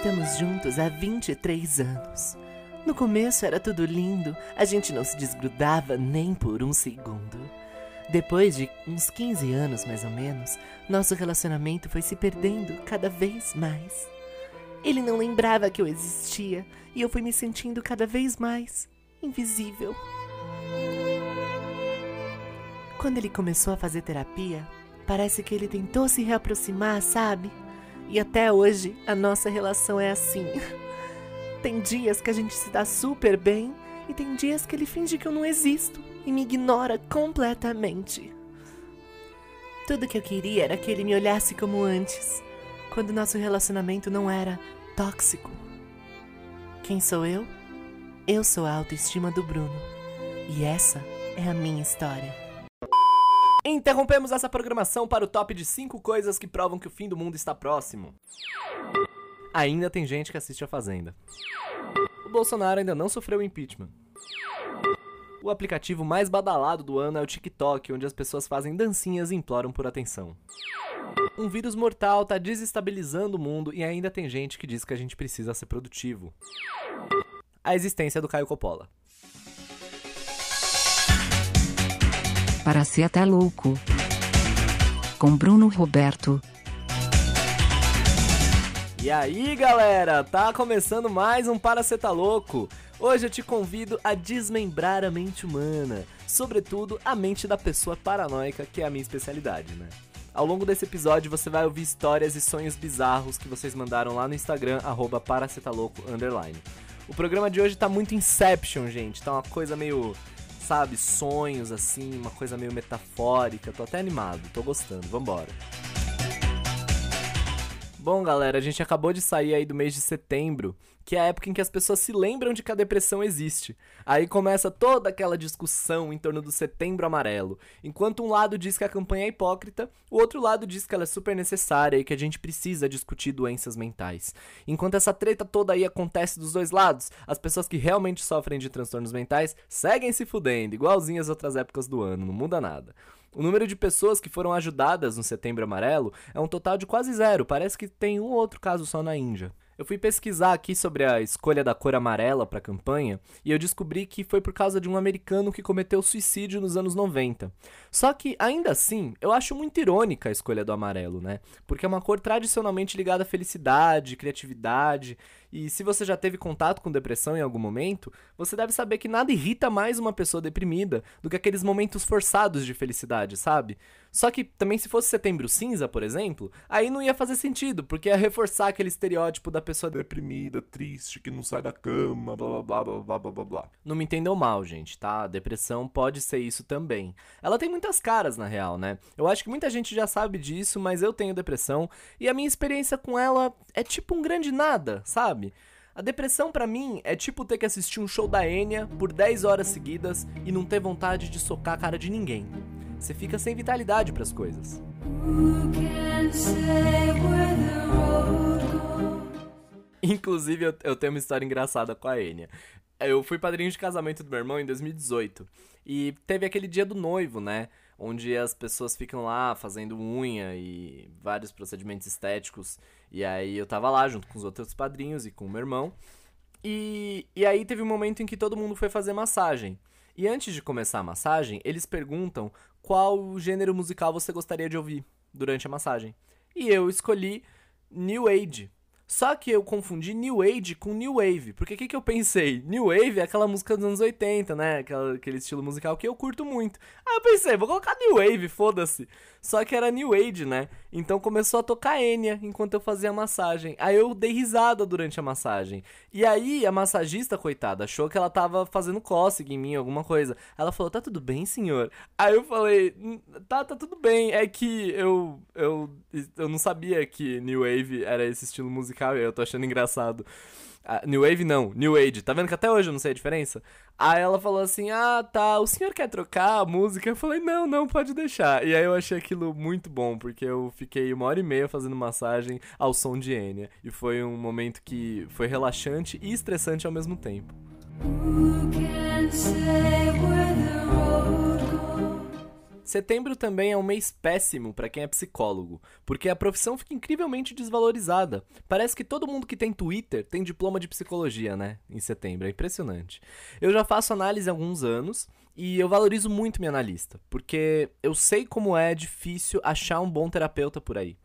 Estamos juntos há 23 anos. No começo era tudo lindo, a gente não se desgrudava nem por um segundo. Depois de uns 15 anos mais ou menos, nosso relacionamento foi se perdendo cada vez mais. Ele não lembrava que eu existia e eu fui me sentindo cada vez mais invisível. Quando ele começou a fazer terapia, parece que ele tentou se reaproximar, sabe? E até hoje a nossa relação é assim. Tem dias que a gente se dá super bem e tem dias que ele finge que eu não existo e me ignora completamente. Tudo que eu queria era que ele me olhasse como antes, quando nosso relacionamento não era tóxico. Quem sou eu? Eu sou a autoestima do Bruno. E essa é a minha história. Interrompemos essa programação para o top de 5 coisas que provam que o fim do mundo está próximo. Ainda tem gente que assiste a Fazenda. O Bolsonaro ainda não sofreu impeachment. O aplicativo mais badalado do ano é o TikTok, onde as pessoas fazem dancinhas e imploram por atenção. Um vírus mortal está desestabilizando o mundo e ainda tem gente que diz que a gente precisa ser produtivo. A existência do Caio Coppola. Para ser até louco. Com Bruno Roberto. E aí, galera, tá começando mais um Para Cê Tá Louco. Hoje eu te convido a desmembrar a mente humana, sobretudo a mente da pessoa paranoica, que é a minha especialidade, né? Ao longo desse episódio você vai ouvir histórias e sonhos bizarros que vocês mandaram lá no Instagram, arroba O programa de hoje tá muito Inception, gente. Tá uma coisa meio, sabe, sonhos assim, uma coisa meio metafórica. Tô até animado, tô gostando. Vambora. Bom, galera, a gente acabou de sair aí do mês de setembro, que é a época em que as pessoas se lembram de que a depressão existe. Aí começa toda aquela discussão em torno do setembro amarelo. Enquanto um lado diz que a campanha é hipócrita, o outro lado diz que ela é super necessária e que a gente precisa discutir doenças mentais. Enquanto essa treta toda aí acontece dos dois lados, as pessoas que realmente sofrem de transtornos mentais seguem se fudendo, igualzinho às outras épocas do ano, não muda nada. O número de pessoas que foram ajudadas no Setembro Amarelo é um total de quase zero, parece que tem um outro caso só na Índia. Eu fui pesquisar aqui sobre a escolha da cor amarela para a campanha e eu descobri que foi por causa de um americano que cometeu suicídio nos anos 90. Só que, ainda assim, eu acho muito irônica a escolha do amarelo, né? Porque é uma cor tradicionalmente ligada à felicidade, criatividade, e se você já teve contato com depressão em algum momento, você deve saber que nada irrita mais uma pessoa deprimida do que aqueles momentos forçados de felicidade, sabe? Só que também se fosse setembro cinza, por exemplo, aí não ia fazer sentido, porque ia reforçar aquele estereótipo da pessoa deprimida, triste, que não sai da cama, blá blá blá blá blá blá blá. Não me entendam mal, gente, tá? A depressão pode ser isso também. Ela tem muitas caras, na real, né? Eu acho que muita gente já sabe disso, mas eu tenho depressão e a minha experiência com ela é tipo um grande nada, sabe? A depressão para mim é tipo ter que assistir um show da Enya por 10 horas seguidas e não ter vontade de socar a cara de ninguém. Você fica sem vitalidade para as coisas. Inclusive, eu, eu, tenho uma história engraçada com a Enya. Eu fui padrinho de casamento do meu irmão em 2018. E teve aquele dia do noivo, né? Onde as pessoas ficam lá fazendo unha e vários procedimentos estéticos. E aí eu tava lá junto com os outros padrinhos e com o meu irmão. E, e aí teve um momento em que todo mundo foi fazer massagem. E antes de começar a massagem, eles perguntam qual gênero musical você gostaria de ouvir durante a massagem. E eu escolhi New Age. Só que eu confundi New Age com New Wave. Porque o que, que eu pensei? New Wave é aquela música dos anos 80, né? Aquela, aquele estilo musical que eu curto muito. Aí eu pensei, vou colocar New Wave, foda-se. Só que era New Age, né? Então começou a tocar Enya enquanto eu fazia a massagem. Aí eu dei risada durante a massagem. E aí a massagista, coitada, achou que ela tava fazendo cócega em mim, alguma coisa. Ela falou, tá tudo bem, senhor? Aí eu falei, hum, tá, tá tudo bem. É que eu, eu, eu não sabia que New Wave era esse estilo musical e eu tô achando engraçado. Ah, New Wave não, New Age. Tá vendo que até hoje eu não sei a diferença? Aí ela falou assim: Ah, tá, o senhor quer trocar a música? Eu falei: Não, não, pode deixar. E aí eu achei aquilo muito bom, porque eu fiquei uma hora e meia fazendo massagem ao som de Enya. E foi um momento que foi relaxante e estressante ao mesmo tempo. Setembro também é um mês péssimo para quem é psicólogo, porque a profissão fica incrivelmente desvalorizada. Parece que todo mundo que tem Twitter tem diploma de psicologia, né? Em setembro, é impressionante. Eu já faço análise há alguns anos e eu valorizo muito minha analista, porque eu sei como é difícil achar um bom terapeuta por aí.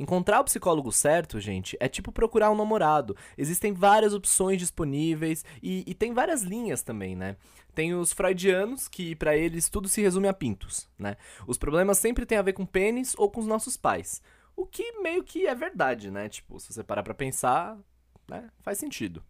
Encontrar o psicólogo certo, gente, é tipo procurar um namorado. Existem várias opções disponíveis e, e tem várias linhas também, né? Tem os freudianos, que para eles tudo se resume a pintos, né? Os problemas sempre têm a ver com pênis ou com os nossos pais. O que meio que é verdade, né? Tipo, se você parar pra pensar, né? Faz sentido.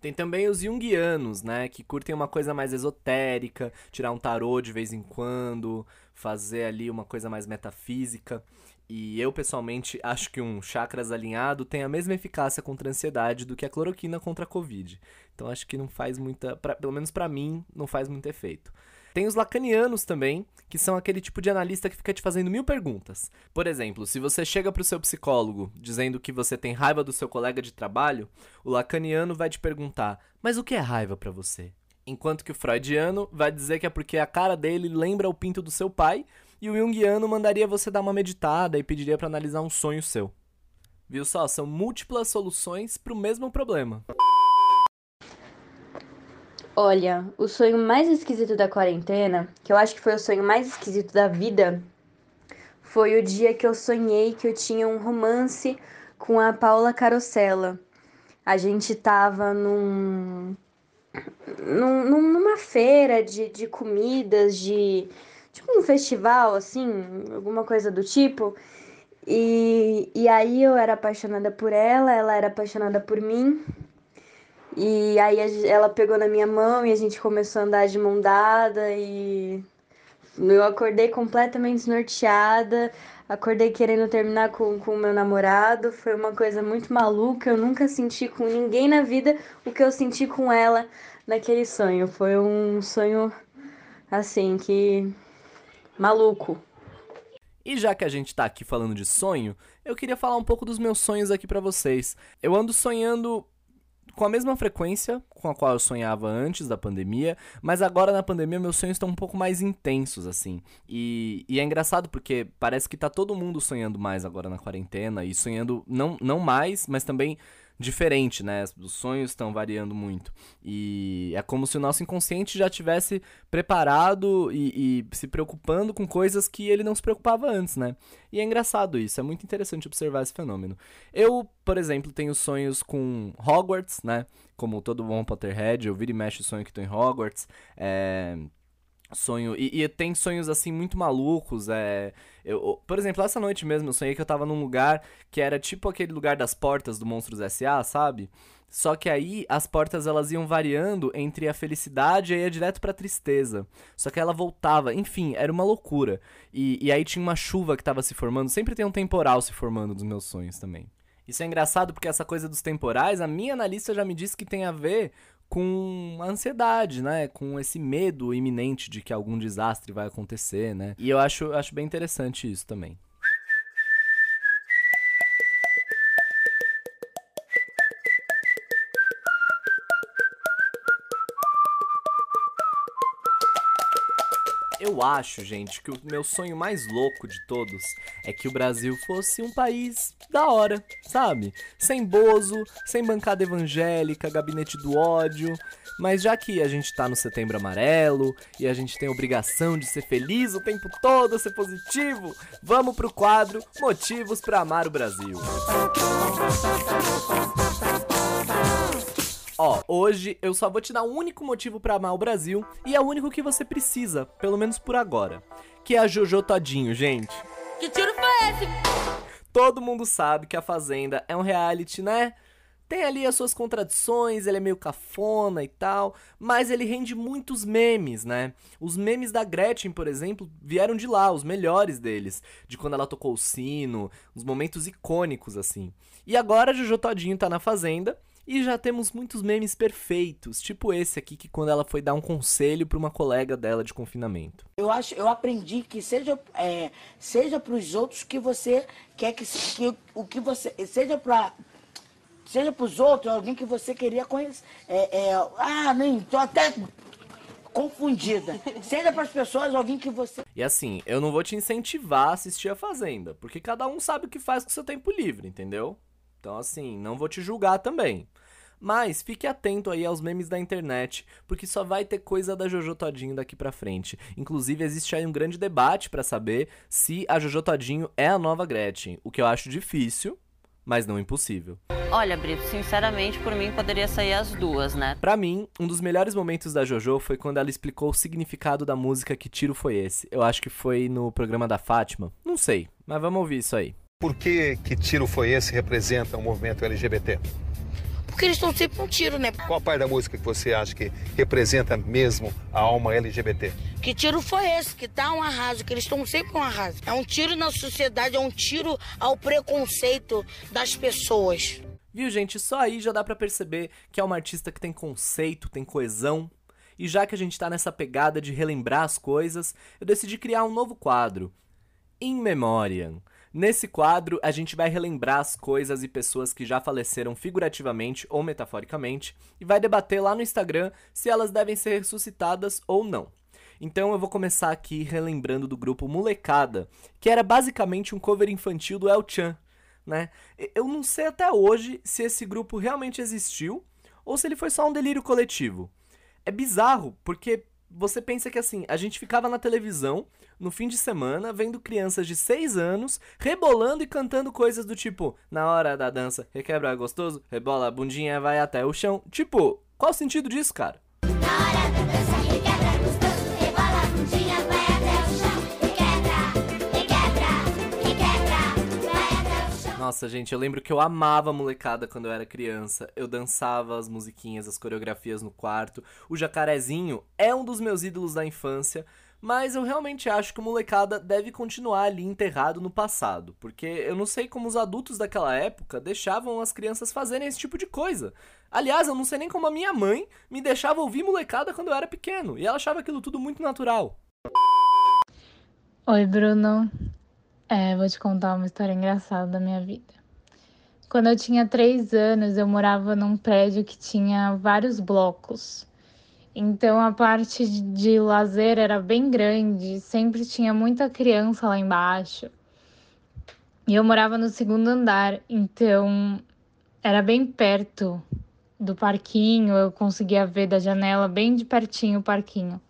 Tem também os junguianos, né? Que curtem uma coisa mais esotérica, tirar um tarô de vez em quando, fazer ali uma coisa mais metafísica. E eu, pessoalmente, acho que um chakras alinhado tem a mesma eficácia contra a ansiedade do que a cloroquina contra a Covid. Então acho que não faz muita. Pra, pelo menos para mim, não faz muito efeito. Tem os lacanianos também, que são aquele tipo de analista que fica te fazendo mil perguntas. Por exemplo, se você chega pro seu psicólogo dizendo que você tem raiva do seu colega de trabalho, o lacaniano vai te perguntar: "Mas o que é raiva para você?" Enquanto que o freudiano vai dizer que é porque a cara dele lembra o pinto do seu pai e o Jungiano mandaria você dar uma meditada e pediria para analisar um sonho seu. Viu só? São múltiplas soluções para o mesmo problema. Olha, o sonho mais esquisito da quarentena, que eu acho que foi o sonho mais esquisito da vida, foi o dia que eu sonhei que eu tinha um romance com a Paula Carosella. A gente tava num, num numa feira de, de comidas, de tipo um festival, assim, alguma coisa do tipo. E, e aí eu era apaixonada por ela, ela era apaixonada por mim. E aí ela pegou na minha mão e a gente começou a andar de mão dada e eu acordei completamente desnorteada, acordei querendo terminar com o meu namorado. Foi uma coisa muito maluca. Eu nunca senti com ninguém na vida o que eu senti com ela naquele sonho. Foi um sonho assim que maluco. E já que a gente tá aqui falando de sonho, eu queria falar um pouco dos meus sonhos aqui para vocês. Eu ando sonhando com a mesma frequência com a qual eu sonhava antes da pandemia, mas agora na pandemia meus sonhos estão um pouco mais intensos, assim. E, e, é engraçado porque parece que tá todo mundo sonhando mais agora na quarentena e sonhando não, não mais, mas também diferente, né? Os sonhos estão variando muito. E é como se o nosso inconsciente já tivesse preparado e, e, se preocupando com coisas que ele não se preocupava antes, né? E é engraçado isso, é muito interessante observar esse fenômeno. Eu, por exemplo, tenho sonhos com Hogwarts, né? Como todo bom Potterhead, eu viro e mexo o sonho que estou em Hogwarts. É sonho e, e, tem sonhos assim muito malucos é eu, por exemplo essa noite mesmo eu sonhei que eu tava num lugar que era tipo aquele lugar das portas do Monstros S.A., sabe? Só que aí as portas elas iam variando entre a felicidade e ia direto pra tristeza. Só que ela voltava enfim era uma loucura. E, e aí tinha uma chuva que tava se formando sempre tem um temporal se formando dos meus sonhos também. Isso é engraçado porque essa coisa dos temporais, a minha analista já me disse que tem a ver com a ansiedade, né? Com esse medo iminente de que algum desastre vai acontecer, né? E eu acho, acho bem interessante isso também. Eu acho, gente, que o meu sonho mais louco de todos é que o Brasil fosse um país da hora, sabe? Sem bozo, sem bancada evangélica, gabinete do ódio. Mas já que a gente tá no setembro amarelo e a gente tem a obrigação de ser feliz o tempo todo, ser positivo, vamos pro quadro Motivos para Amar o Brasil. Ó, hoje eu só vou te dar um único motivo para amar o Brasil e é o único que você precisa, pelo menos por agora, que é a Jojo Todinho, gente. Que tiro foi esse? Todo mundo sabe que a Fazenda é um reality, né? Tem ali as suas contradições, ele é meio cafona e tal, mas ele rende muitos memes, né? Os memes da Gretchen, por exemplo, vieram de lá, os melhores deles, de quando ela tocou o sino, uns momentos icônicos assim. E agora a Jojo Todinho tá na Fazenda e já temos muitos memes perfeitos, tipo esse aqui que quando ela foi dar um conselho para uma colega dela de confinamento. Eu acho, eu aprendi que seja é, seja para os outros que você quer que, que o que você seja para seja para os outros alguém que você queria conhecer. É, é, ah, nem tô até confundida. Seja para as pessoas ouvirem que você. E assim, eu não vou te incentivar a assistir a Fazenda, porque cada um sabe o que faz com o seu tempo livre, entendeu? Então, assim, não vou te julgar também. Mas fique atento aí aos memes da internet, porque só vai ter coisa da Jojo Todinho daqui pra frente. Inclusive, existe aí um grande debate para saber se a Jojo Todinho é a nova Gretchen, o que eu acho difícil, mas não impossível. Olha, Brito, sinceramente, por mim poderia sair as duas, né? Pra mim, um dos melhores momentos da JoJo foi quando ela explicou o significado da música Que Tiro Foi Esse. Eu acho que foi no programa da Fátima. Não sei, mas vamos ouvir isso aí. Por que Que Tiro Foi Esse representa o movimento LGBT? Porque eles estão sempre um tiro, né? Qual parte da música que você acha que representa mesmo a alma LGBT? Que tiro foi esse? Que tá um arraso, que eles estão sempre um arraso. É um tiro na sociedade, é um tiro ao preconceito das pessoas. Viu, gente? Só aí já dá pra perceber que é uma artista que tem conceito, tem coesão. E já que a gente tá nessa pegada de relembrar as coisas, eu decidi criar um novo quadro. In Memoriam. Nesse quadro, a gente vai relembrar as coisas e pessoas que já faleceram figurativamente ou metaforicamente e vai debater lá no Instagram se elas devem ser ressuscitadas ou não. Então eu vou começar aqui relembrando do grupo Molecada, que era basicamente um cover infantil do El Chan, né? Eu não sei até hoje se esse grupo realmente existiu ou se ele foi só um delírio coletivo. É bizarro, porque você pensa que assim, a gente ficava na televisão no fim de semana vendo crianças de 6 anos rebolando e cantando coisas do tipo, na hora da dança, requebra gostoso, rebola a bundinha, vai até o chão. Tipo, qual o sentido disso, cara? Na hora da dança, Nossa, gente, eu lembro que eu amava a molecada quando eu era criança. Eu dançava as musiquinhas, as coreografias no quarto. O jacarezinho é um dos meus ídolos da infância. Mas eu realmente acho que o molecada deve continuar ali enterrado no passado, porque eu não sei como os adultos daquela época deixavam as crianças fazerem esse tipo de coisa. Aliás, eu não sei nem como a minha mãe me deixava ouvir molecada quando eu era pequeno, e ela achava aquilo tudo muito natural. Oi, Bruno. É, vou te contar uma história engraçada da minha vida. Quando eu tinha três anos, eu morava num prédio que tinha vários blocos. Então a parte de, lazer era bem grande, sempre tinha muita criança lá embaixo. E eu morava no segundo andar, então era bem perto do parquinho, eu conseguia ver da janela bem de pertinho o parquinho.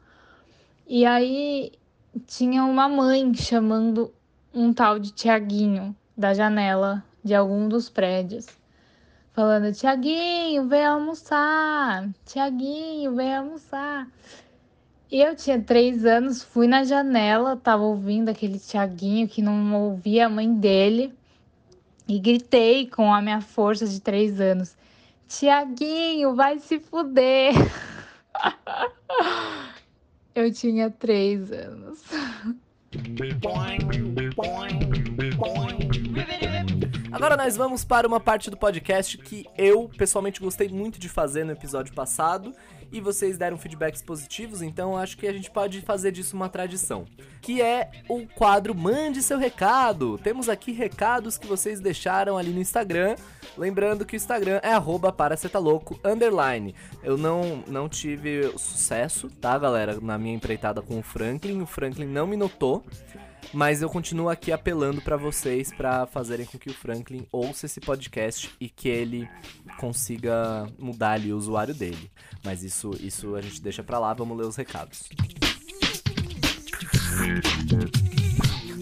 E aí tinha uma mãe chamando um tal de Tiaguinho da janela de algum dos prédios falando: Tiaguinho, vem almoçar, Tiaguinho, vem almoçar. E eu tinha três anos, fui na janela, tava ouvindo aquele Tiaguinho que não ouvia a mãe dele e gritei com a minha força de três anos: Tiaguinho, vai se fuder. eu tinha três anos. boing, boing, boing. Agora nós vamos para uma parte do podcast que eu pessoalmente gostei muito de fazer no episódio passado e vocês deram feedbacks positivos, então acho que a gente pode fazer disso uma tradição, que é o quadro Mande seu recado. Temos aqui recados que vocês deixaram ali no Instagram, lembrando que o Instagram é @paracetaloco underline. Eu não não tive sucesso, tá, galera, na minha empreitada com o Franklin, o Franklin não me notou. Mas eu continuo aqui apelando para vocês para fazerem com que o Franklin ouça esse podcast e que ele consiga mudar ali o usuário dele. Mas isso, isso a gente deixa pra lá, vamos ler os recados.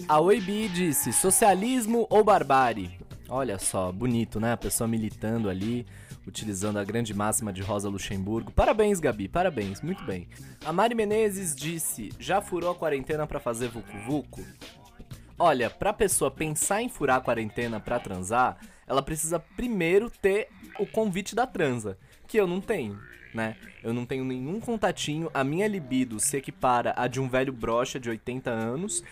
A Oibi disse: socialismo ou barbárie? Olha só, bonito, né? A pessoa militando ali, utilizando a grande máxima de Rosa Luxemburgo. Parabéns, Gabi, parabéns, muito bem. A Mari Menezes disse: já furou a quarentena pra fazer Vucu Vucu? Olha, pra pessoa pensar em furar a quarentena pra transar, ela precisa primeiro ter o convite da transa, que eu não tenho, né? Eu não tenho nenhum contatinho, a minha libido se equipara a de um velho brocha de 80 anos.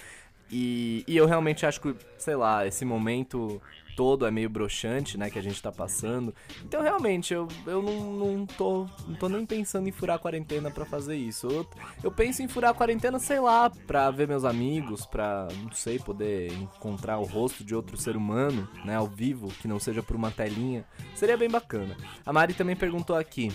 E, e eu realmente acho que, sei lá, esse momento todo é meio broxante, né, que a gente tá passando. Então, realmente, eu, eu não, não, tô, não tô nem pensando em furar a quarentena pra fazer isso. Eu, eu penso em furar a quarentena, sei lá, pra ver meus amigos, pra, não sei, poder encontrar o rosto de outro ser humano, né, ao vivo, que não seja por uma telinha. Seria bem bacana. A Mari também perguntou aqui.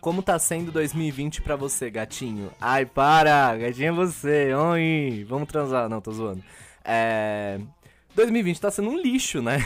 como tá sendo 2020 pra você, gatinho? Ai, para! Gatinho é você! Oi! Vamos transar. Não, tô zoando. É. 2020 tá sendo um lixo, né?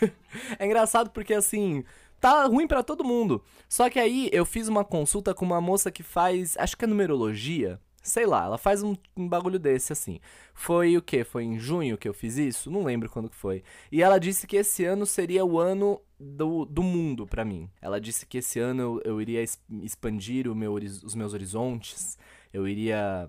é engraçado porque assim. Tá ruim pra todo mundo. Só que aí eu fiz uma consulta com uma moça que faz. Acho que é numerologia. Sei lá, ela faz um, um bagulho desse assim. Foi o que? Foi em junho que eu fiz isso? Não lembro quando que foi. E ela disse que esse ano seria o ano do, do mundo pra mim. Ela disse que esse ano eu, eu iria expandir meu, os meus horizontes. Eu iria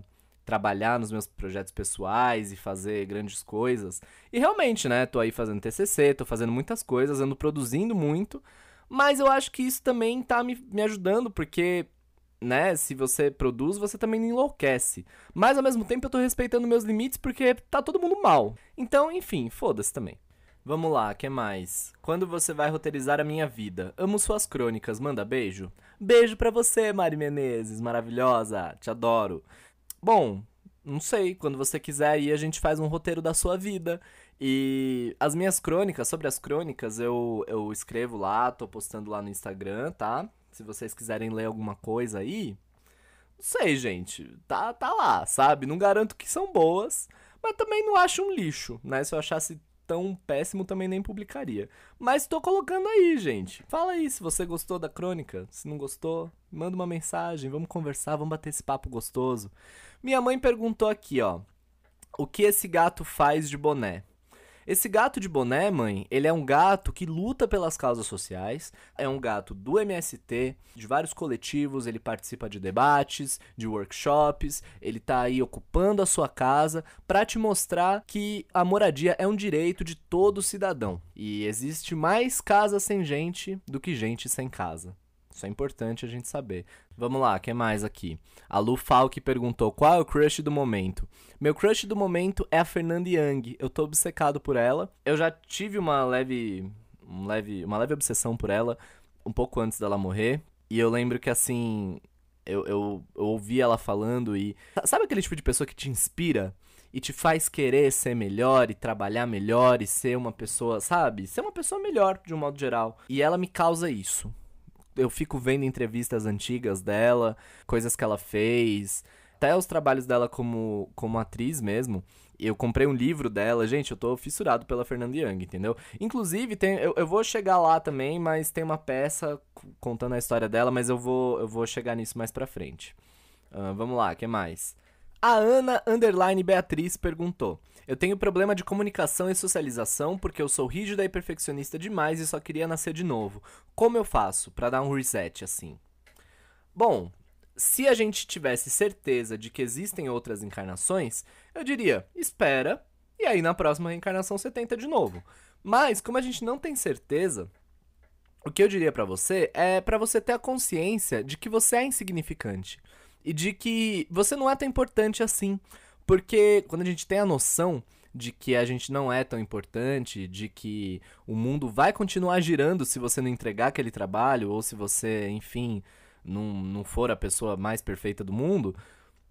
trabalhar nos meus projetos pessoais e fazer grandes coisas. E realmente, né? Tô aí fazendo TCC, tô fazendo muitas coisas, ando produzindo muito. Mas eu acho que isso também tá me, me ajudando, porque né, se você produz, você também não enlouquece. Mas ao mesmo tempo eu tô respeitando meus limites porque tá todo mundo mal. Então, enfim, foda-se também. Vamos lá, que mais? Quando você vai roteirizar a minha vida? Amo suas crônicas, manda beijo. Beijo pra você, Mari Menezes, maravilhosa, te adoro. Bom, não sei, quando você quiser aí a gente faz um roteiro da sua vida. E as minhas crônicas, sobre as crônicas, eu, eu escrevo lá, tô postando lá no Instagram, tá? Se vocês quiserem ler alguma coisa aí. Não sei, gente. Tá, tá lá, sabe? Não garanto que são boas, mas também não acho um lixo, né? Se eu achasse tão péssimo, também nem publicaria. Mas tô colocando aí, gente. Fala aí se você gostou da crônica. Se não gostou, manda uma mensagem, vamos conversar, vamos bater esse papo gostoso. Minha mãe perguntou aqui, ó. O que esse gato faz de boné? Esse gato de boné, mãe, ele é um gato que luta pelas causas sociais, é um gato do MST, de vários coletivos, ele participa de debates, de workshops, ele tá aí ocupando a sua casa para te mostrar que a moradia é um direito de todo cidadão. E existe mais casa sem gente do que gente sem casa. Isso é importante a gente saber. Vamos lá, que mais aqui? A Lu Falk perguntou qual é o crush do momento. Meu crush do momento é a Fernanda Young. Eu tô obcecado por ela. Eu já tive uma leve, um leve, uma leve obsessão por ela um pouco antes dela morrer. E eu lembro que assim, eu, eu, eu ouvi ela falando e. Sabe aquele tipo de pessoa que te inspira? E te faz querer ser melhor e trabalhar melhor e ser uma pessoa, sabe? Ser uma pessoa melhor, de um modo geral. E ela me causa isso eu fico vendo entrevistas antigas dela, coisas que ela fez, até os trabalhos dela como, como atriz mesmo. Eu comprei um livro dela, gente, eu tô fissurado pela Fernanda Young, entendeu? Inclusive, tem, eu, eu vou chegar lá também, mas tem uma peça contando a história dela, mas eu vou, eu vou chegar nisso mais pra frente. Ah, vamos lá, o que mais? A Ana Underline Beatriz perguntou: Eu tenho problema de comunicação e socialização porque eu sou rígida e perfeccionista demais e só queria nascer de novo. Como eu faço pra dar um reset assim? Bom, se a gente tivesse certeza de que existem outras encarnações, eu diria: espera, e aí na próxima reencarnação você tenta de novo. Mas, como a gente não tem certeza, o que eu diria pra você é pra você ter a consciência de que você é insignificante e de que você não é tão importante assim. Porque quando a gente tem a noção de que a gente não é tão importante, de que o mundo vai continuar girando se você não entregar aquele trabalho, ou se você, enfim, não, não for a pessoa mais perfeita do mundo,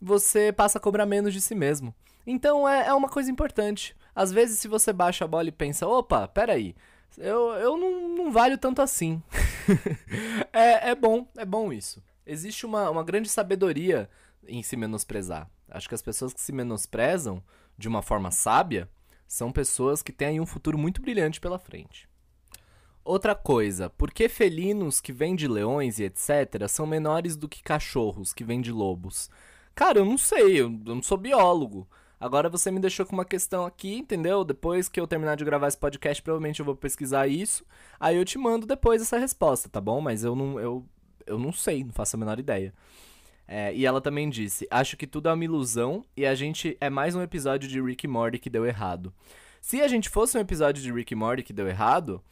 você passa a cobrar menos de si mesmo. Então é, é uma coisa importante. Às vezes, se você baixa a bola e pensa, opa, peraí, eu, eu não, não valho tanto assim. é, é bom, é bom isso. Existe uma, uma grande sabedoria em se menosprezar. Acho que as pessoas que se menosprezam de uma forma sábia são pessoas que têm aí um futuro muito brilhante pela frente. Outra coisa, por que felinos que vêm de leões e etc. são menores do que cachorros que vêm de lobos? Cara, eu não sei, eu não sou biólogo. Agora você me deixou com uma questão aqui, entendeu? Depois que eu terminar de gravar esse podcast, provavelmente eu vou pesquisar isso. Aí eu te mando depois essa resposta, tá bom? Mas eu não, eu, eu não sei, não faço a menor ideia. É, e ela também disse: Acho que tudo é uma ilusão e a gente é mais um episódio de Rick Morty que deu errado. Se a gente fosse um episódio de Rick Morty que deu errado,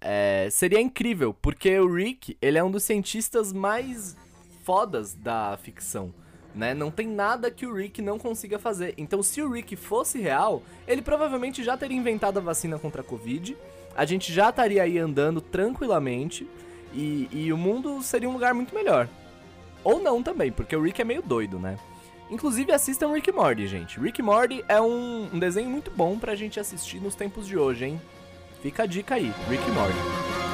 é, seria incrível, porque o Rick ele é um dos cientistas mais fodas da ficção. Né? Não tem nada que o Rick não consiga fazer. Então, se o Rick fosse real, ele provavelmente já teria inventado a vacina contra a Covid. A gente já estaria aí andando tranquilamente. E, e o mundo seria um lugar muito melhor. Ou não também, porque o Rick é meio doido, né? Inclusive assistam Rick Morty, gente. Rick Morty é um, um desenho muito bom pra gente assistir nos tempos de hoje, hein? Fica a dica aí, Rick Morty.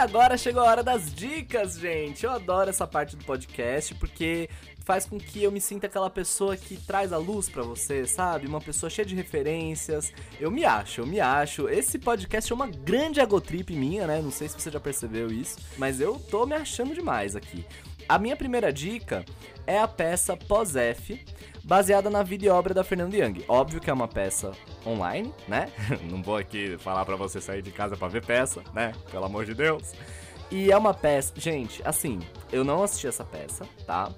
Agora chegou a hora das dicas, gente. Eu adoro essa parte do podcast porque faz com que eu me sinta aquela pessoa que traz a luz pra você, sabe? Uma pessoa cheia de referências. Eu me acho, eu me acho. Esse podcast é uma grande agotrip minha, né? Não sei se você já percebeu isso, mas eu tô me achando demais aqui. A minha primeira dica é a peça Pós-F, baseada na vida e obra da Fernanda Young. Óbvio que é uma peça online, né? Não vou aqui falar pra você sair de casa pra ver peça, né? Pelo amor de Deus. E é uma peça. Gente, assim, eu não assisti essa peça, tá?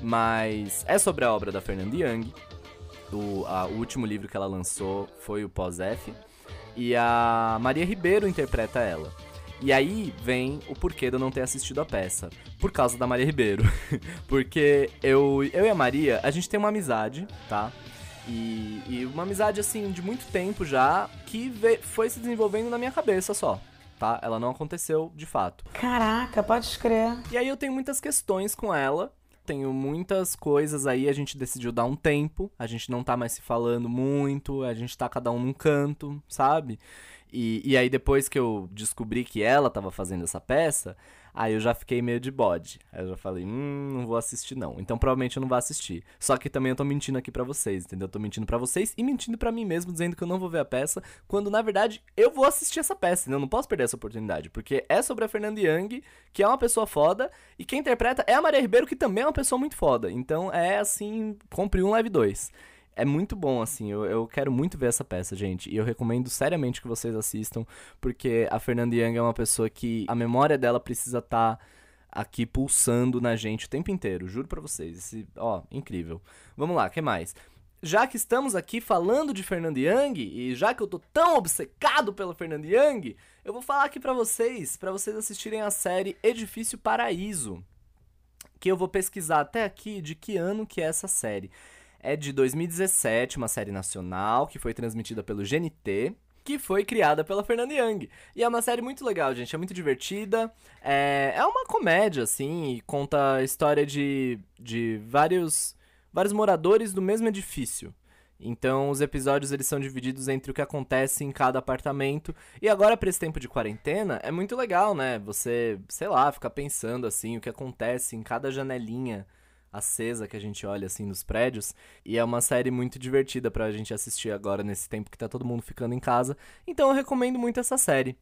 Mas é sobre a obra da Fernanda Young. O, a- o último livro que ela lançou foi o Pós-F. E a Maria Ribeiro interpreta ela. E aí vem o porquê de eu não ter assistido a peça. Por causa da Maria Ribeiro. Porque eu, eu e a Maria, a gente tem uma amizade, tá? E, e uma amizade, assim, de muito tempo já, que ve- foi se desenvolvendo na minha cabeça só, tá? Ela não aconteceu de fato. Caraca, pode crer. E aí eu tenho muitas questões com ela. Tenho muitas coisas aí, a gente decidiu dar um tempo. A gente não tá mais se falando muito, a gente tá cada um num canto, sabe? E, e aí depois que eu descobri que ela tava fazendo essa peça, aí eu já fiquei meio de bode. Aí eu já falei, hum, não vou assistir não. Então provavelmente eu não vou assistir. Só que também eu tô mentindo aqui pra vocês, entendeu? Eu tô mentindo pra vocês e mentindo pra mim mesmo, dizendo que eu não vou ver a peça, quando na verdade eu vou assistir essa peça, entendeu? Eu não posso perder essa oportunidade, porque é sobre a Fernanda Young, que é uma pessoa foda, e quem interpreta é a Maria Ribeiro, que também é uma pessoa muito foda. Então é assim, compre um, leve dois. É muito bom, assim, eu, eu quero muito ver essa peça, gente. E eu recomendo seriamente que vocês assistam, porque a Fernanda Young é uma pessoa que a memória dela precisa estar aqui pulsando na gente o tempo inteiro, juro pra vocês. Esse, ó, incrível. Vamos lá, que mais? Já que estamos aqui falando de Fernanda Young, e já que eu tô tão obcecado pela Fernanda Young, eu vou falar aqui pra vocês, pra vocês assistirem a série Edifício Paraíso, que eu vou pesquisar até aqui de que ano que é essa série. É de 2017, uma série nacional que foi transmitida pelo GNT, que foi criada pela Fernanda Young. E é uma série muito legal, gente, é muito divertida. É, é uma comédia, assim, e conta a história de, de vários, vários moradores do mesmo edifício. Então, os episódios eles são divididos entre o que acontece em cada apartamento. E agora, para esse tempo de quarentena, é muito legal, né? Você, sei lá, ficar pensando assim, o que acontece em cada janelinha acesa que a gente olha assim nos prédios. E é uma série muito divertida pra gente assistir agora nesse tempo que tá todo mundo ficando em casa. Então eu recomendo muito essa série.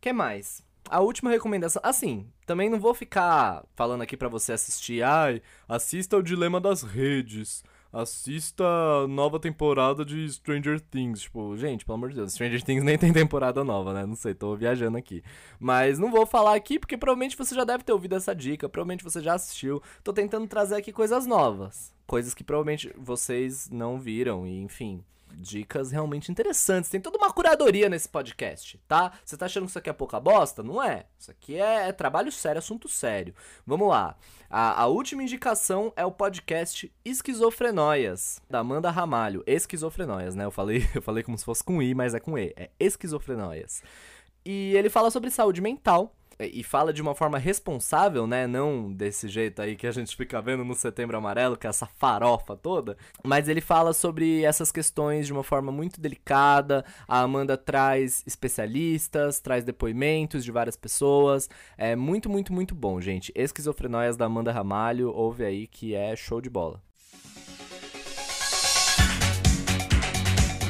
Que mais? A última recomendação, assim, também não vou ficar falando aqui pra você assistir, ai, assista o Dilema das Redes, assista a nova temporada de Stranger Things, tipo, gente, pelo amor de Deus, Stranger Things nem tem temporada nova, né? Não sei, tô viajando aqui. Mas não vou falar aqui porque provavelmente você já deve ter ouvido essa dica, provavelmente você já assistiu. Tô tentando trazer aqui coisas novas, coisas que provavelmente vocês não viram e, enfim, dicas realmente interessantes. Tem toda uma curadoria nesse podcast, tá? Você tá achando que isso aqui é pouca bosta? Não é. Isso aqui é, é trabalho sério, assunto sério. Vamos lá. A, a última indicação é o podcast Esquizofrenóias, da Amanda Ramalho. Esquizofrenóias, né? Eu falei, eu falei como se fosse com I, mas é com E. É Esquizofrenóias. E ele fala sobre saúde mental. E fala de uma forma responsável, né? Não desse jeito aí que a gente fica vendo no Setembro Amarelo, que é essa farofa toda. Mas ele fala sobre essas questões de uma forma muito delicada. A Amanda traz especialistas, traz depoimentos de várias pessoas. É muito, muito, muito bom, gente. Esquizofrenóias da Amanda Ramalho, ouve aí que é show de bola.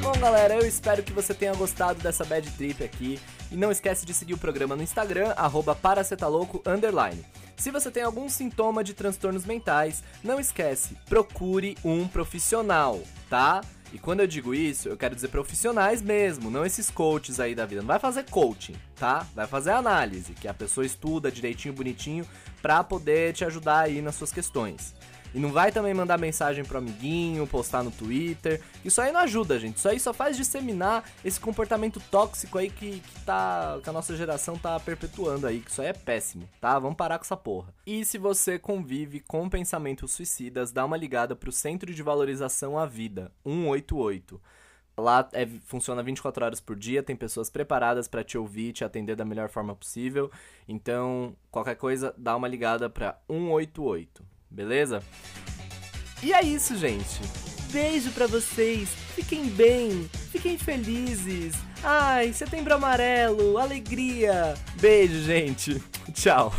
Bom, galera, eu espero que você tenha gostado dessa bad trip aqui. E não esquece de seguir o programa no Instagram, arroba paracetaloco, underline. Se você tem algum sintoma de transtornos mentais, não esquece, procure um profissional, tá? E quando eu digo isso, eu quero dizer profissionais mesmo, não esses coaches aí da vida. Não vai fazer coaching, tá? Vai fazer análise, que a pessoa estuda direitinho, bonitinho, pra poder te ajudar aí nas suas questões. E não vai também mandar mensagem pro amiguinho, postar no Twitter. Isso aí não ajuda, gente. Isso aí só faz disseminar esse comportamento tóxico aí que, que, tá, que a nossa geração tá perpetuando aí. Que isso aí é péssimo, tá? Vamos parar com essa porra. E se você convive com pensamentos suicidas, dá uma ligada pro Centro de Valorização à Vida, 188. Lá é, funciona 24 horas por dia, tem pessoas preparadas para te ouvir, te atender da melhor forma possível. Então, qualquer coisa, dá uma ligada para 188, beleza? E é isso, gente. beijo pra vocês. Fiquem bem, fiquem felizes. Ai, setembro amarelo, alegria. Beijo, gente. Tchau.